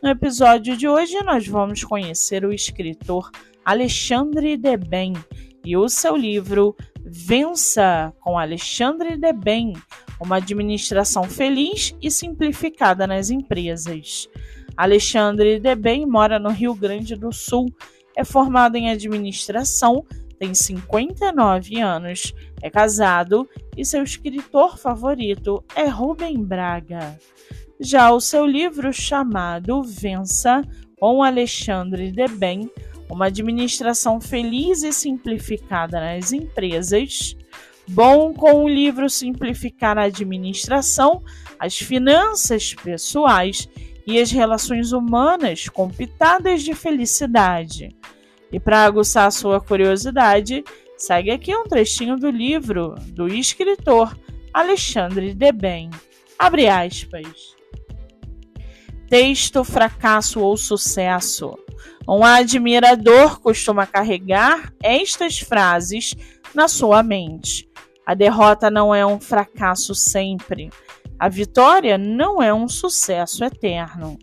No episódio de hoje, nós vamos conhecer o escritor Alexandre Deben e o seu livro Vença com Alexandre Deben, uma administração feliz e simplificada nas empresas. Alexandre Deben mora no Rio Grande do Sul, é formado em administração, tem 59 anos, é casado e seu escritor favorito é Rubem Braga. Já o seu livro chamado Vença, com Alexandre Deben, uma administração feliz e simplificada nas empresas. Bom com o livro simplificar a administração, as finanças pessoais e as relações humanas com pitadas de felicidade. E para aguçar sua curiosidade, segue aqui um trechinho do livro do escritor Alexandre Deben. Abre aspas. Texto, fracasso ou sucesso. Um admirador costuma carregar estas frases na sua mente. A derrota não é um fracasso sempre. A vitória não é um sucesso eterno.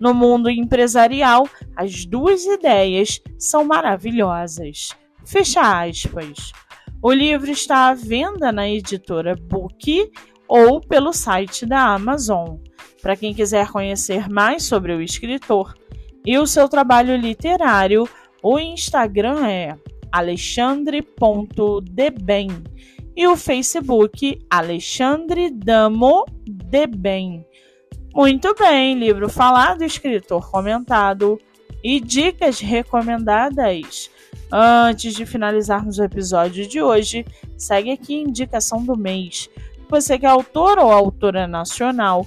No mundo empresarial, as duas ideias são maravilhosas. Fecha aspas. O livro está à venda na editora Book ou pelo site da Amazon. Para quem quiser conhecer mais sobre o escritor e o seu trabalho literário, o Instagram é alexandre.deben e o Facebook Alexandre Damo Deben. Muito bem, livro falado, escritor comentado e dicas recomendadas. Antes de finalizarmos o episódio de hoje, segue aqui a indicação do mês. Você que é autor ou autora nacional